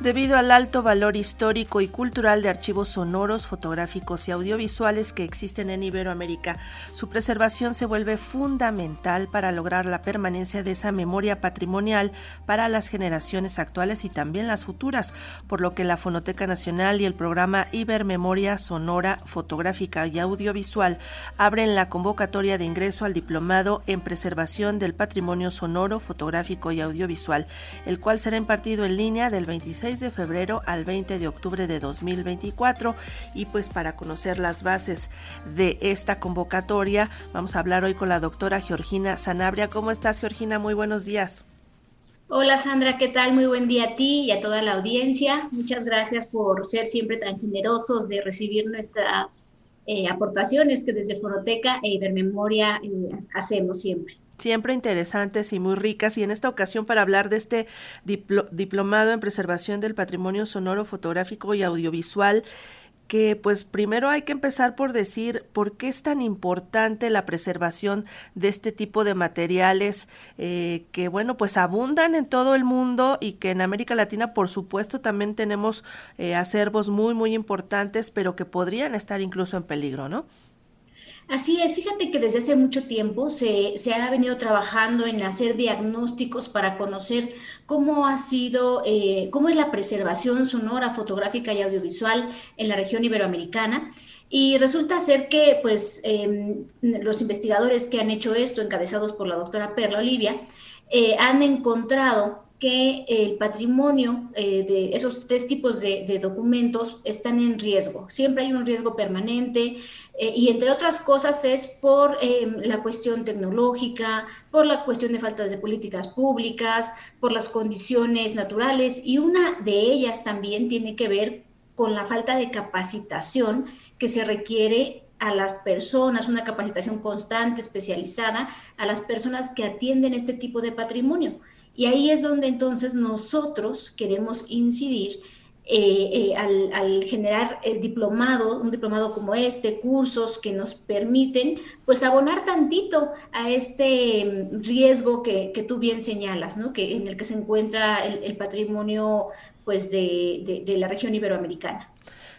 Debido al alto valor histórico y cultural de archivos sonoros, fotográficos y audiovisuales que existen en Iberoamérica, su preservación se vuelve fundamental para lograr la permanencia de esa memoria patrimonial para las generaciones actuales y también las futuras, por lo que la Fonoteca Nacional y el programa Ibermemoria Sonora, Fotográfica y Audiovisual abren la convocatoria de ingreso al diplomado en preservación del patrimonio sonoro, fotográfico y audiovisual, el cual será impartido en línea del 26 de febrero al 20 de octubre de 2024 y pues para conocer las bases de esta convocatoria vamos a hablar hoy con la doctora Georgina Sanabria. ¿Cómo estás Georgina? Muy buenos días. Hola Sandra, ¿qué tal? Muy buen día a ti y a toda la audiencia. Muchas gracias por ser siempre tan generosos de recibir nuestras eh, aportaciones que desde Foroteca e Ibermemoria eh, hacemos siempre siempre interesantes y muy ricas y en esta ocasión para hablar de este diplomado en preservación del patrimonio sonoro, fotográfico y audiovisual que pues primero hay que empezar por decir por qué es tan importante la preservación de este tipo de materiales eh, que bueno pues abundan en todo el mundo y que en América Latina por supuesto también tenemos eh, acervos muy muy importantes pero que podrían estar incluso en peligro, ¿no? Así es, fíjate que desde hace mucho tiempo se, ha venido trabajando en hacer diagnósticos para conocer cómo ha sido, eh, cómo es la preservación sonora, fotográfica y audiovisual en la región iberoamericana. Y resulta ser que pues, em, los investigadores que han hecho esto, encabezados por la doctora Perla Olivia, eh, han encontrado que el patrimonio eh, de esos tres tipos de, documentos están en riesgo. Siempre hay un riesgo permanente eh, y entre otras cosas es por em, la cuestión tecnológica, por la cuestión de falta de políticas públicas, por las condiciones naturales y una de ellas también tiene que ver con la falta de capacitación que se requiere a las personas, una capacitación constante, especializada, a las personas que atienden este tipo de patrimonio. Y ahí es donde entonces nosotros queremos incidir eh, eh, al, generar el diplomado, un diplomado como este, cursos que nos permiten pues abonar tantito a este mm, riesgo que, tú bien señalas, ¿no? que, en el que se encuentra el, patrimonio pues de la región iberoamericana.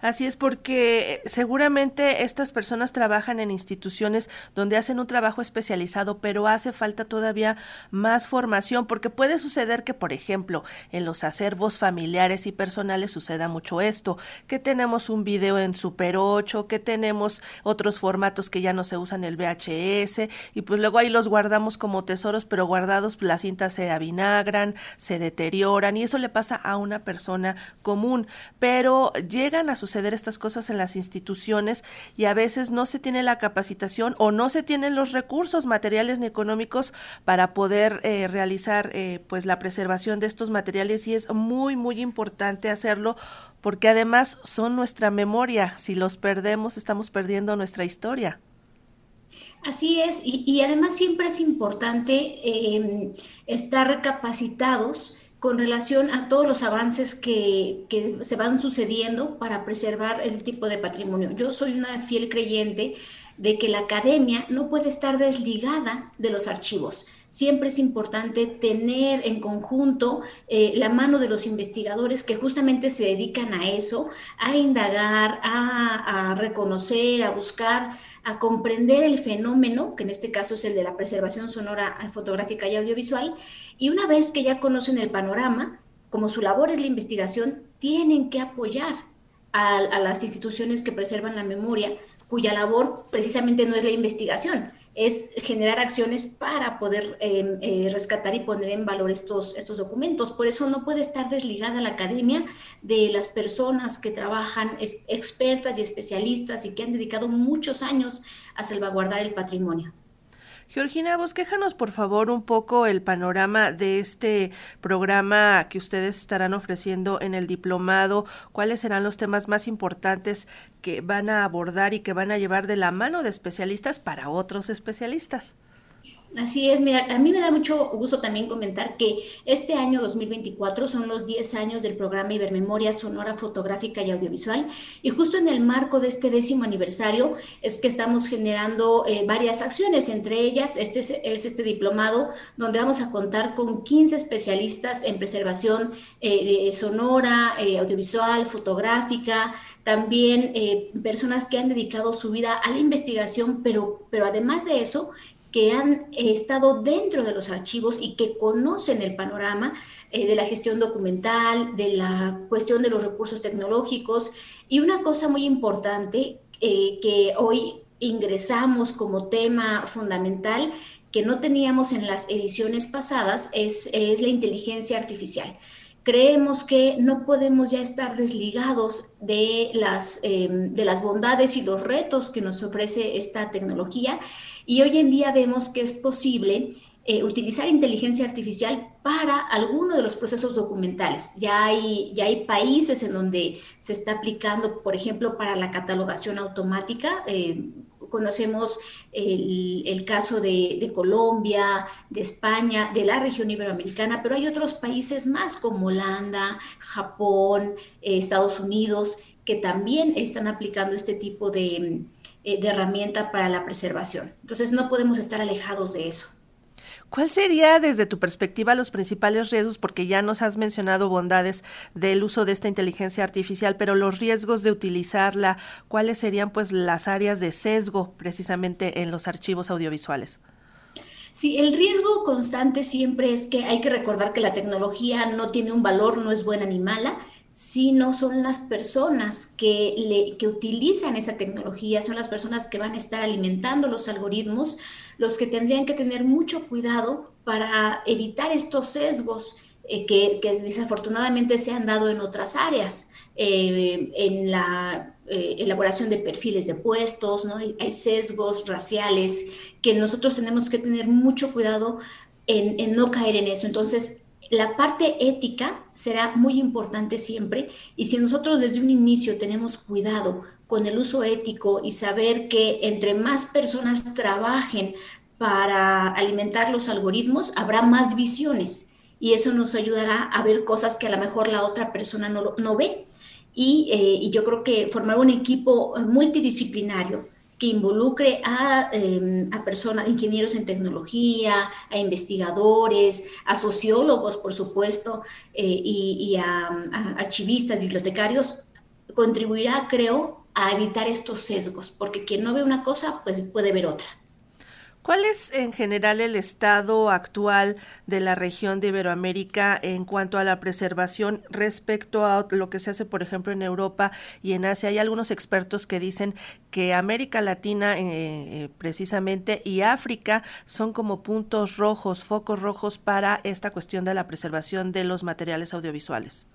Así es porque seguramente estas personas trabajan en instituciones donde hacen un trabajo especializado, pero hace falta todavía más formación porque puede suceder que, por ejemplo, en los acervos familiares y personales suceda mucho esto, que tenemos un video en Super 8, que tenemos otros formatos que ya no se usan el VHS y pues luego ahí los guardamos como tesoros, pero guardados las cintas se avinagran, se deterioran y eso le pasa a una persona común, pero llegan a suceder estas cosas en las instituciones y a veces no se tiene la capacitación o no se tienen los recursos materiales ni económicos para poder eh, realizar eh, pues la preservación de estos materiales y es muy muy importante hacerlo porque además son nuestra memoria. Si los perdemos estamos perdiendo nuestra historia. Así es, y, además siempre es importante eh, estar capacitados con relación a todos los avances que, se van sucediendo para preservar el tipo de patrimonio. Yo soy una fiel creyente de que la academia no puede estar desligada de los archivos. Siempre es importante tener en conjunto eh, la mano de los investigadores que justamente se dedican a eso, a indagar, a, a reconocer, a buscar, a comprender el fenómeno, que en este caso es el de la preservación sonora, fotográfica y audiovisual, y una vez que ya conocen el panorama, como su labor es la investigación, tienen que apoyar a, las instituciones que preservan la memoria, cuya labor precisamente no es la investigación, es generar acciones para poder em, eh, rescatar y poner en valor estos, estos documentos. Por eso no puede estar desligada la academia de las personas que trabajan, expertas y especialistas y que han dedicado muchos años a salvaguardar el patrimonio. Georgina, vos quéjanos por favor un poco el panorama de este programa que ustedes estarán ofreciendo en el diplomado, cuáles serán los temas más importantes que van a abordar y que van a llevar de la mano de especialistas para otros especialistas. Así es, mira, a mí me da mucho gusto también comentar que este año 2024 son los 10 años del programa Ibermemoria Sonora Fotográfica y Audiovisual y justo en el marco de este décimo aniversario es que estamos generando eh, varias acciones, entre ellas este es, este diplomado donde vamos a contar con 15 especialistas en preservación eh, sonora, eh, audiovisual, fotográfica, también personas que han dedicado su vida a la investigación, pero, pero además de eso, que han estado dentro de los archivos y que conocen el panorama eh, de la gestión documental, de la cuestión de los recursos tecnológicos. Y una cosa muy importante eh, que hoy ingresamos como tema fundamental que no teníamos en las ediciones pasadas es, es la inteligencia artificial creemos que no podemos ya estar desligados de las, em, de las bondades y los retos que nos ofrece esta tecnología y hoy en día vemos que es posible eh, utilizar inteligencia artificial para alguno de los procesos documentales. Ya hay, ya hay países en donde se está aplicando, por ejemplo, para la catalogación automática. Eh, conocemos el, caso de, Colombia, de España, de la región iberoamericana, pero hay otros países más como Holanda, Japón, eh, Estados Unidos, que también están aplicando este tipo de, eh, de herramienta para la preservación. Entonces no podemos estar alejados de eso. ¿Cuál sería desde tu perspectiva los principales riesgos? Porque ya nos has mencionado bondades del uso de esta inteligencia artificial, pero los riesgos de utilizarla, ¿cuáles serían pues las áreas de sesgo precisamente en los archivos audiovisuales? Sí, el riesgo constante siempre es que hay que recordar que la tecnología no tiene un valor, no es buena ni mala, sino son las personas que, le, que utilizan esa tecnología, son las personas que van a estar alimentando los algoritmos, los que tendrían que tener mucho cuidado para evitar estos sesgos eh, que, desafortunadamente se han dado en otras áreas, eh, en la eh, elaboración de perfiles de puestos, ¿no? hay, sesgos raciales que nosotros tenemos que tener mucho cuidado en, en no caer en eso. Entonces, la parte ética será muy importante siempre y si nosotros desde un inicio tenemos cuidado con el uso ético y saber que entre más personas trabajen para alimentar los algoritmos, habrá más visiones y eso nos ayudará a ver cosas que a lo mejor la otra persona no, ve. Y, eh, y yo creo que formar un equipo multidisciplinario que involucre a, em, a, personas, ingenieros en tecnología, a investigadores, a sociólogos, por supuesto, eh, y, a, a, archivistas, bibliotecarios, contribuirá, creo, a evitar estos sesgos, porque quien no ve una cosa, pues puede ver otra. ¿Cuál es en general el estado actual de la región de Iberoamérica en cuanto a la preservación respecto a lo que se hace, por ejemplo, en Europa y en Asia? Hay algunos expertos que dicen que América Latina, eh, eh, precisamente, y África son como puntos rojos, focos rojos para esta cuestión de la preservación de los materiales audiovisuales.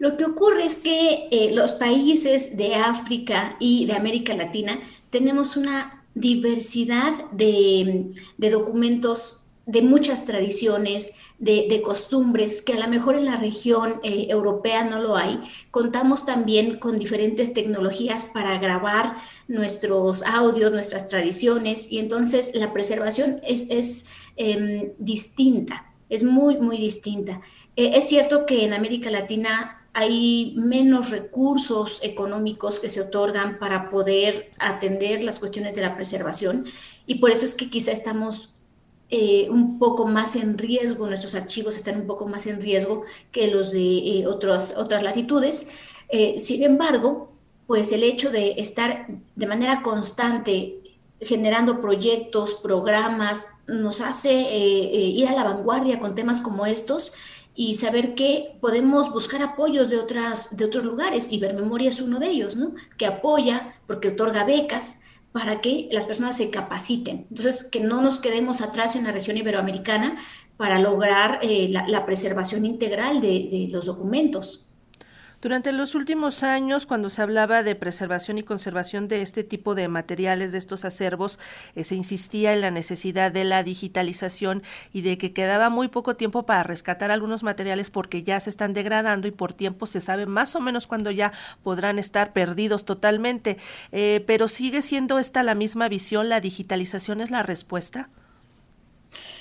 Lo que ocurre es que eh, los países de África y de América Latina tenemos una diversidad de, documentos de muchas tradiciones, de, costumbres, que a lo mejor en la región eh, europea no lo hay. Contamos también con diferentes tecnologías para grabar nuestros audios, nuestras tradiciones, y entonces la preservación es, em, distinta, es muy, muy distinta. Eh, es cierto que en América Latina hay menos recursos económicos que se otorgan para poder atender las cuestiones de la preservación y por eso es que quizá estamos eh, un poco más en riesgo, nuestros archivos están un poco más en riesgo que los de eh, otras, otras latitudes. Eh, sin embargo, pues el hecho de estar de manera constante generando proyectos, programas, nos hace ir a la vanguardia con temas como estos y saber que podemos buscar apoyos de, otras, de otros lugares. y Memoria es uno de ellos, ¿no? Que apoya porque otorga becas para que las personas se capaciten. Entonces, que no nos quedemos atrás en la región iberoamericana para lograr eh, la, preservación integral de los documentos. Durante los últimos años, cuando se hablaba de preservación y conservación de este tipo de materiales, de estos acervos, eh, se insistía en la necesidad de la digitalización y de que quedaba muy poco tiempo para rescatar algunos materiales porque ya se están degradando y por tiempo se sabe más o menos cuándo ya podrán estar perdidos totalmente. Eh, pero sigue siendo esta la misma visión, la digitalización es la respuesta.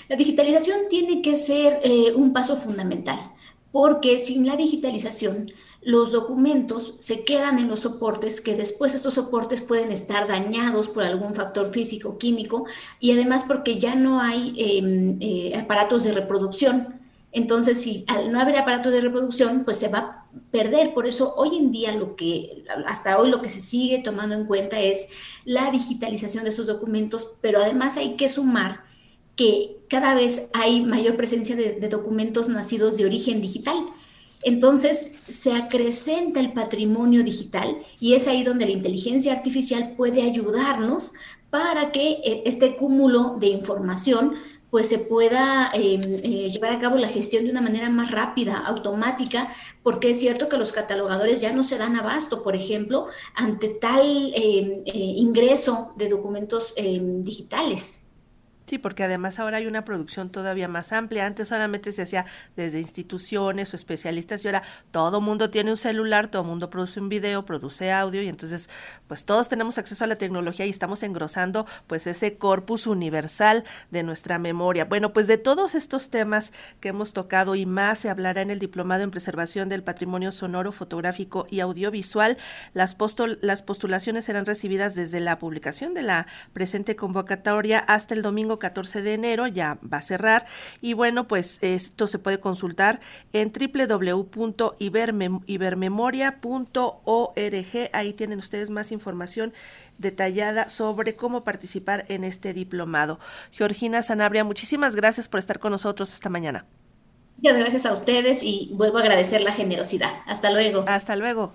La digitalización tiene que ser eh, un paso fundamental, porque sin la digitalización los documentos se quedan en los soportes que después estos soportes pueden estar dañados por algún factor físico, químico y además porque ya no hay em, eh, aparatos de reproducción. Entonces, si al no haber aparatos de reproducción, pues se va a perder. Por eso hoy en día lo que, hasta hoy lo que se sigue tomando en cuenta es la digitalización de esos documentos, pero además hay que sumar que cada vez hay mayor presencia de documentos nacidos de origen digital. Entonces se acrecenta el patrimonio digital y es ahí donde la inteligencia artificial puede ayudarnos para que eh, este cúmulo de información pues se pueda em, eh, llevar a cabo la gestión de una manera más rápida, automática, porque es cierto que los catalogadores ya no se dan abasto, por ejemplo, ante tal em, eh, ingreso de documentos em, digitales. Sí, porque además ahora hay una producción todavía más amplia. Antes solamente se hacía desde instituciones o especialistas y ahora todo mundo tiene un celular, todo mundo produce un video, produce audio y entonces pues todos tenemos acceso a la tecnología y estamos engrosando pues ese corpus universal de nuestra memoria. Bueno, pues de todos estos temas que hemos tocado y más se hablará en el Diplomado en Preservación del Patrimonio Sonoro, Fotográfico y Audiovisual. Las, las postulaciones serán recibidas desde la publicación de la presente convocatoria hasta el domingo 14 de enero, ya va a cerrar. Y bueno, pues esto se puede consultar en www.ibermemoria.org. Ahí tienen ustedes más información detallada sobre cómo participar en este diplomado. Georgina Sanabria, muchísimas gracias por estar con nosotros esta mañana. Muchas gracias a ustedes y vuelvo a agradecer la generosidad. Hasta luego. Hasta luego.